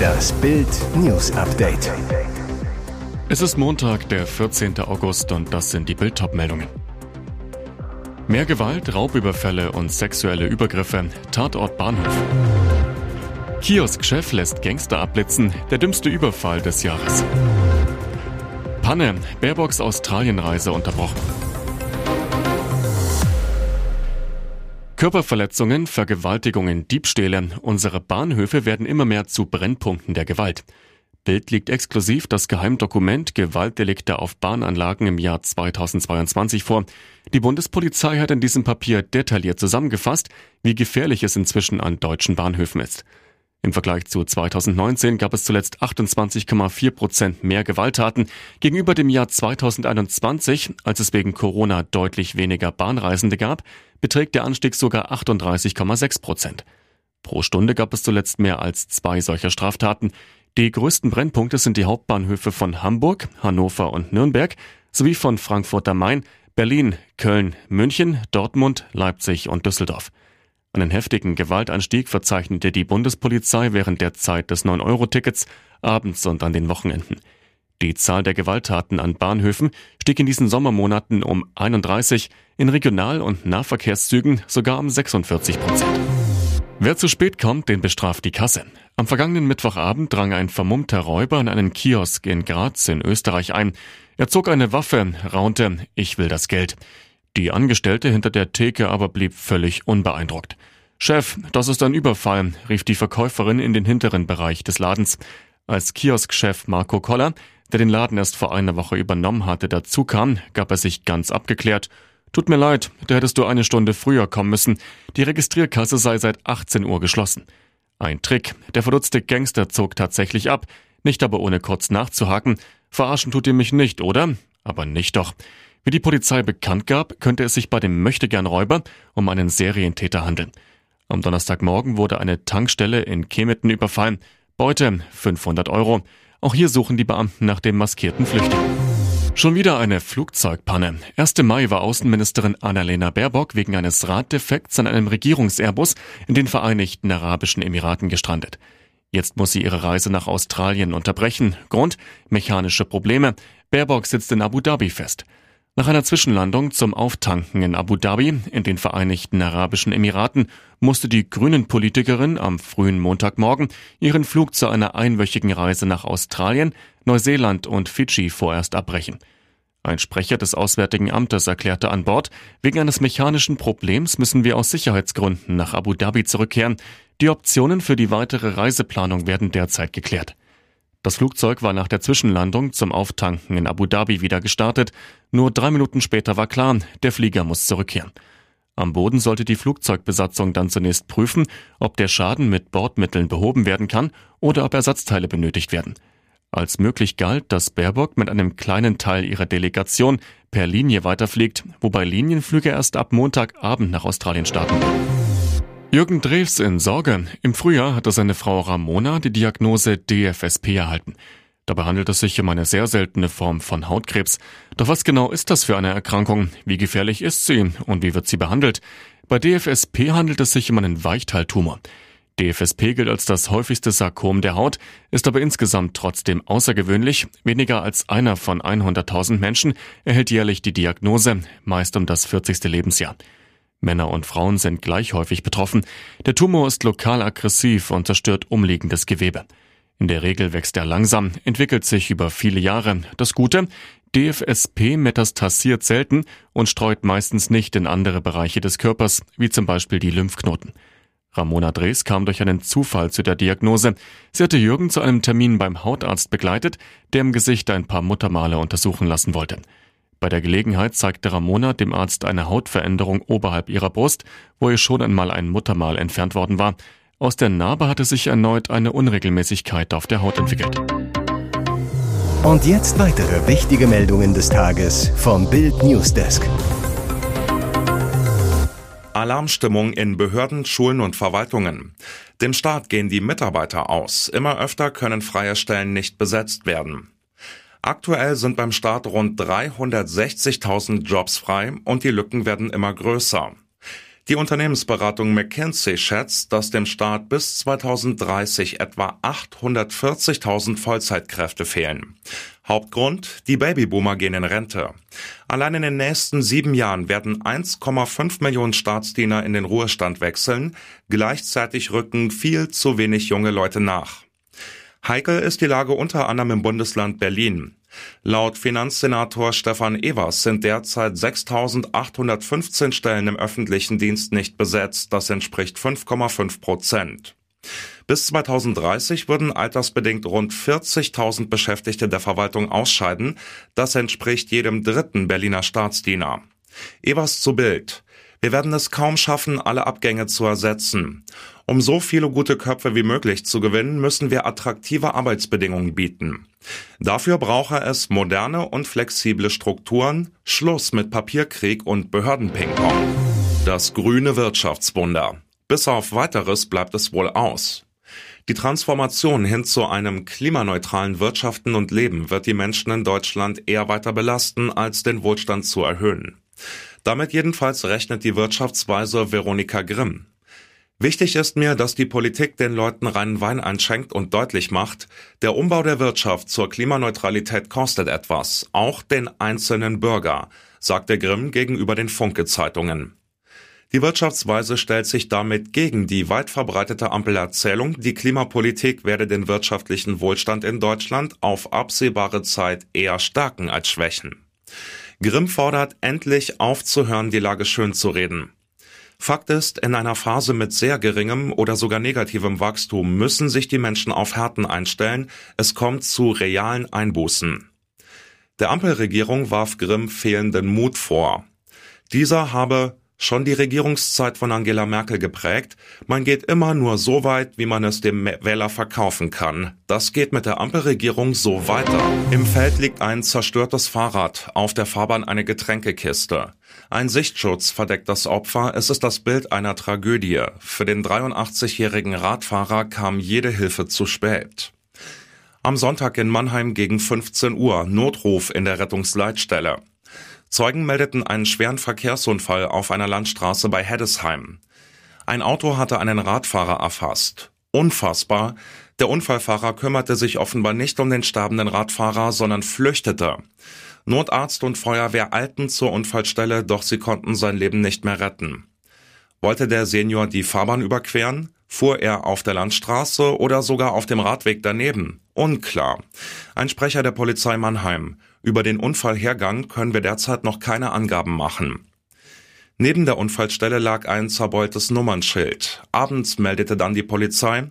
Das Bild News Update. Es ist Montag, der 14. August und das sind die Bild meldungen Mehr Gewalt, Raubüberfälle und sexuelle Übergriffe. Tatort Bahnhof. Kioskchef lässt Gangster abblitzen. Der dümmste Überfall des Jahres. Panne. Baerbocks Australienreise unterbrochen. Körperverletzungen, Vergewaltigungen, Diebstähle. Unsere Bahnhöfe werden immer mehr zu Brennpunkten der Gewalt. Bild liegt exklusiv das Geheimdokument Gewaltdelikte auf Bahnanlagen im Jahr 2022 vor. Die Bundespolizei hat in diesem Papier detailliert zusammengefasst, wie gefährlich es inzwischen an deutschen Bahnhöfen ist. Im Vergleich zu 2019 gab es zuletzt 28,4 Prozent mehr Gewalttaten gegenüber dem Jahr 2021, als es wegen Corona deutlich weniger Bahnreisende gab, beträgt der Anstieg sogar 38,6 Prozent. Pro Stunde gab es zuletzt mehr als zwei solcher Straftaten. Die größten Brennpunkte sind die Hauptbahnhöfe von Hamburg, Hannover und Nürnberg sowie von Frankfurt am Main, Berlin, Köln, München, Dortmund, Leipzig und Düsseldorf. Einen heftigen Gewaltanstieg verzeichnete die Bundespolizei während der Zeit des 9-Euro-Tickets abends und an den Wochenenden. Die Zahl der Gewalttaten an Bahnhöfen stieg in diesen Sommermonaten um 31, in Regional- und Nahverkehrszügen sogar um 46 Prozent. Wer zu spät kommt, den bestraft die Kasse. Am vergangenen Mittwochabend drang ein vermummter Räuber in einen Kiosk in Graz in Österreich ein. Er zog eine Waffe, raunte, ich will das Geld. Die Angestellte hinter der Theke aber blieb völlig unbeeindruckt. Chef, das ist ein Überfall, rief die Verkäuferin in den hinteren Bereich des Ladens. Als Kioskchef Marco Koller, der den Laden erst vor einer Woche übernommen hatte, dazukam, gab er sich ganz abgeklärt. Tut mir leid, da hättest du eine Stunde früher kommen müssen. Die Registrierkasse sei seit 18 Uhr geschlossen. Ein Trick. Der verdutzte Gangster zog tatsächlich ab, nicht aber ohne kurz nachzuhaken. Verarschen tut ihr mich nicht, oder? Aber nicht doch. Wie die Polizei bekannt gab, könnte es sich bei dem Möchtegern-Räuber um einen Serientäter handeln. Am Donnerstagmorgen wurde eine Tankstelle in Kemeten überfallen. Beute 500 Euro. Auch hier suchen die Beamten nach dem maskierten Flüchtling. Schon wieder eine Flugzeugpanne. 1. Mai war Außenministerin Annalena Baerbock wegen eines Raddefekts an einem Regierungs-Airbus in den Vereinigten Arabischen Emiraten gestrandet. Jetzt muss sie ihre Reise nach Australien unterbrechen. Grund? Mechanische Probleme. Baerbock sitzt in Abu Dhabi fest. Nach einer Zwischenlandung zum Auftanken in Abu Dhabi in den Vereinigten Arabischen Emiraten musste die Grünen-Politikerin am frühen Montagmorgen ihren Flug zu einer einwöchigen Reise nach Australien, Neuseeland und Fidschi vorerst abbrechen. Ein Sprecher des Auswärtigen Amtes erklärte an Bord, wegen eines mechanischen Problems müssen wir aus Sicherheitsgründen nach Abu Dhabi zurückkehren. Die Optionen für die weitere Reiseplanung werden derzeit geklärt. Das Flugzeug war nach der Zwischenlandung zum Auftanken in Abu Dhabi wieder gestartet. Nur drei Minuten später war klar, der Flieger muss zurückkehren. Am Boden sollte die Flugzeugbesatzung dann zunächst prüfen, ob der Schaden mit Bordmitteln behoben werden kann oder ob Ersatzteile benötigt werden. Als möglich galt, dass Baerbock mit einem kleinen Teil ihrer Delegation per Linie weiterfliegt, wobei Linienflüge erst ab Montagabend nach Australien starten. Jürgen Drews in Sorge. Im Frühjahr hatte seine Frau Ramona die Diagnose DFSP erhalten. Dabei handelt es sich um eine sehr seltene Form von Hautkrebs. Doch was genau ist das für eine Erkrankung? Wie gefährlich ist sie und wie wird sie behandelt? Bei DFSP handelt es sich um einen Weichteiltumor. DFSP gilt als das häufigste Sarkom der Haut, ist aber insgesamt trotzdem außergewöhnlich. Weniger als einer von 100.000 Menschen erhält jährlich die Diagnose, meist um das 40. Lebensjahr. Männer und Frauen sind gleich häufig betroffen. Der Tumor ist lokal aggressiv und zerstört umliegendes Gewebe. In der Regel wächst er langsam, entwickelt sich über viele Jahre. Das Gute, DFSP metastasiert selten und streut meistens nicht in andere Bereiche des Körpers, wie zum Beispiel die Lymphknoten. Ramona Drees kam durch einen Zufall zu der Diagnose. Sie hatte Jürgen zu einem Termin beim Hautarzt begleitet, der im Gesicht ein paar Muttermale untersuchen lassen wollte. Bei der Gelegenheit zeigte Ramona dem Arzt eine Hautveränderung oberhalb ihrer Brust, wo ihr schon einmal ein Muttermal entfernt worden war. Aus der Narbe hatte sich erneut eine Unregelmäßigkeit auf der Haut entwickelt. Und jetzt weitere wichtige Meldungen des Tages vom Bild Newsdesk. Alarmstimmung in Behörden, Schulen und Verwaltungen. Dem Staat gehen die Mitarbeiter aus. Immer öfter können freie Stellen nicht besetzt werden. Aktuell sind beim Staat rund 360.000 Jobs frei und die Lücken werden immer größer. Die Unternehmensberatung McKinsey schätzt, dass dem Staat bis 2030 etwa 840.000 Vollzeitkräfte fehlen. Hauptgrund, die Babyboomer gehen in Rente. Allein in den nächsten sieben Jahren werden 1,5 Millionen Staatsdiener in den Ruhestand wechseln, gleichzeitig rücken viel zu wenig junge Leute nach. Heikel ist die Lage unter anderem im Bundesland Berlin. Laut Finanzsenator Stefan Evers sind derzeit 6.815 Stellen im öffentlichen Dienst nicht besetzt. Das entspricht 5,5 Prozent. Bis 2030 würden altersbedingt rund 40.000 Beschäftigte der Verwaltung ausscheiden. Das entspricht jedem dritten Berliner Staatsdiener. Evers zu Bild. Wir werden es kaum schaffen, alle Abgänge zu ersetzen. Um so viele gute Köpfe wie möglich zu gewinnen, müssen wir attraktive Arbeitsbedingungen bieten. Dafür brauche es moderne und flexible Strukturen, Schluss mit Papierkrieg und Behördenpingpong. Das grüne Wirtschaftswunder. Bis auf weiteres bleibt es wohl aus. Die Transformation hin zu einem klimaneutralen Wirtschaften und Leben wird die Menschen in Deutschland eher weiter belasten, als den Wohlstand zu erhöhen. Damit jedenfalls rechnet die Wirtschaftsweise Veronika Grimm. Wichtig ist mir, dass die Politik den Leuten reinen Wein einschenkt und deutlich macht, der Umbau der Wirtschaft zur Klimaneutralität kostet etwas, auch den einzelnen Bürger, sagte Grimm gegenüber den Funke-Zeitungen. Die Wirtschaftsweise stellt sich damit gegen die weit verbreitete Ampelerzählung, die Klimapolitik werde den wirtschaftlichen Wohlstand in Deutschland auf absehbare Zeit eher stärken als schwächen. Grimm fordert endlich aufzuhören, die Lage schön zu reden. Fakt ist, in einer Phase mit sehr geringem oder sogar negativem Wachstum müssen sich die Menschen auf Härten einstellen, es kommt zu realen Einbußen. Der Ampelregierung warf Grimm fehlenden Mut vor. Dieser habe schon die Regierungszeit von Angela Merkel geprägt. Man geht immer nur so weit, wie man es dem Wähler verkaufen kann. Das geht mit der Ampelregierung so weiter. Im Feld liegt ein zerstörtes Fahrrad, auf der Fahrbahn eine Getränkekiste. Ein Sichtschutz verdeckt das Opfer, es ist das Bild einer Tragödie. Für den 83-jährigen Radfahrer kam jede Hilfe zu spät. Am Sonntag in Mannheim gegen 15 Uhr Notruf in der Rettungsleitstelle. Zeugen meldeten einen schweren Verkehrsunfall auf einer Landstraße bei Heddesheim. Ein Auto hatte einen Radfahrer erfasst. Unfassbar. Der Unfallfahrer kümmerte sich offenbar nicht um den sterbenden Radfahrer, sondern flüchtete. Notarzt und Feuerwehr eilten zur Unfallstelle, doch sie konnten sein Leben nicht mehr retten. Wollte der Senior die Fahrbahn überqueren? Fuhr er auf der Landstraße oder sogar auf dem Radweg daneben? Unklar. Ein Sprecher der Polizei Mannheim. Über den Unfallhergang können wir derzeit noch keine Angaben machen. Neben der Unfallstelle lag ein zerbeultes Nummernschild. Abends meldete dann die Polizei,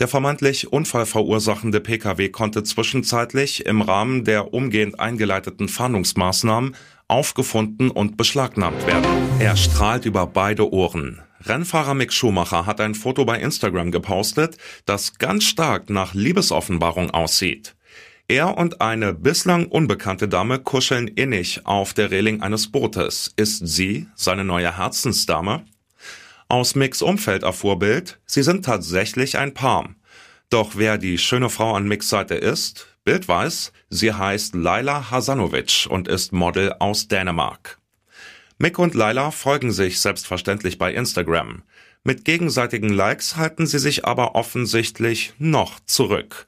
der vermeintlich unfallverursachende Pkw konnte zwischenzeitlich im Rahmen der umgehend eingeleiteten Fahndungsmaßnahmen aufgefunden und beschlagnahmt werden. Er strahlt über beide Ohren. Rennfahrer Mick Schumacher hat ein Foto bei Instagram gepostet, das ganz stark nach Liebesoffenbarung aussieht. Er und eine bislang unbekannte Dame kuscheln innig auf der Reling eines Bootes. Ist sie seine neue Herzensdame? Aus Micks Umfeld erfuhr Bild, sie sind tatsächlich ein Paar. Doch wer die schöne Frau an Micks Seite ist? Bild weiß, sie heißt Laila Hasanovic und ist Model aus Dänemark. Mick und Laila folgen sich selbstverständlich bei Instagram. Mit gegenseitigen Likes halten sie sich aber offensichtlich noch zurück.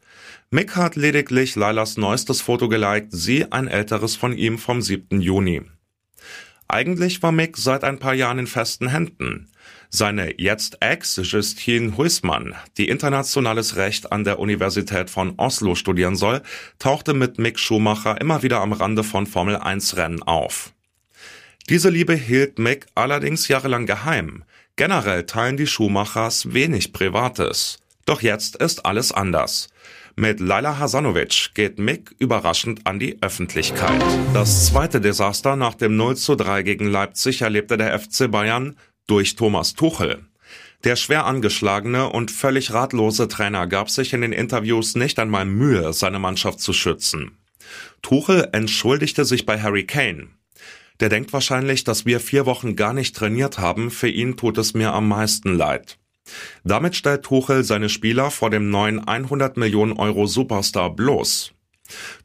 Mick hat lediglich Lailas neuestes Foto geliked, sie ein älteres von ihm vom 7. Juni. Eigentlich war Mick seit ein paar Jahren in festen Händen. Seine jetzt Ex Justine Huismann, die internationales Recht an der Universität von Oslo studieren soll, tauchte mit Mick Schumacher immer wieder am Rande von Formel 1 Rennen auf. Diese Liebe hielt Mick allerdings jahrelang geheim. Generell teilen die Schumachers wenig Privates. Doch jetzt ist alles anders. Mit Laila Hasanovic geht Mick überraschend an die Öffentlichkeit. Das zweite Desaster nach dem 0 zu 3 gegen Leipzig erlebte der FC Bayern durch Thomas Tuchel. Der schwer angeschlagene und völlig ratlose Trainer gab sich in den Interviews nicht einmal Mühe, seine Mannschaft zu schützen. Tuchel entschuldigte sich bei Harry Kane. Der denkt wahrscheinlich, dass wir vier Wochen gar nicht trainiert haben, für ihn tut es mir am meisten leid. Damit stellt Tuchel seine Spieler vor dem neuen 100 Millionen Euro Superstar bloß.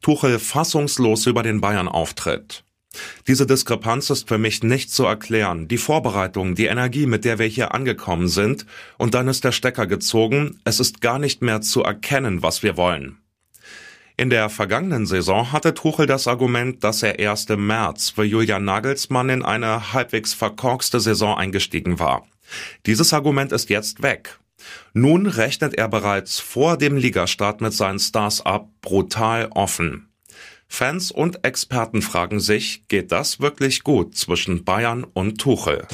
Tuchel fassungslos über den Bayern-Auftritt. Diese Diskrepanz ist für mich nicht zu erklären. Die Vorbereitung, die Energie, mit der wir hier angekommen sind, und dann ist der Stecker gezogen, es ist gar nicht mehr zu erkennen, was wir wollen. In der vergangenen Saison hatte Tuchel das Argument, dass er erst im März für Julian Nagelsmann in eine halbwegs verkorkste Saison eingestiegen war. Dieses Argument ist jetzt weg. Nun rechnet er bereits vor dem Ligastart mit seinen Stars ab, brutal offen. Fans und Experten fragen sich, geht das wirklich gut zwischen Bayern und Tuchel?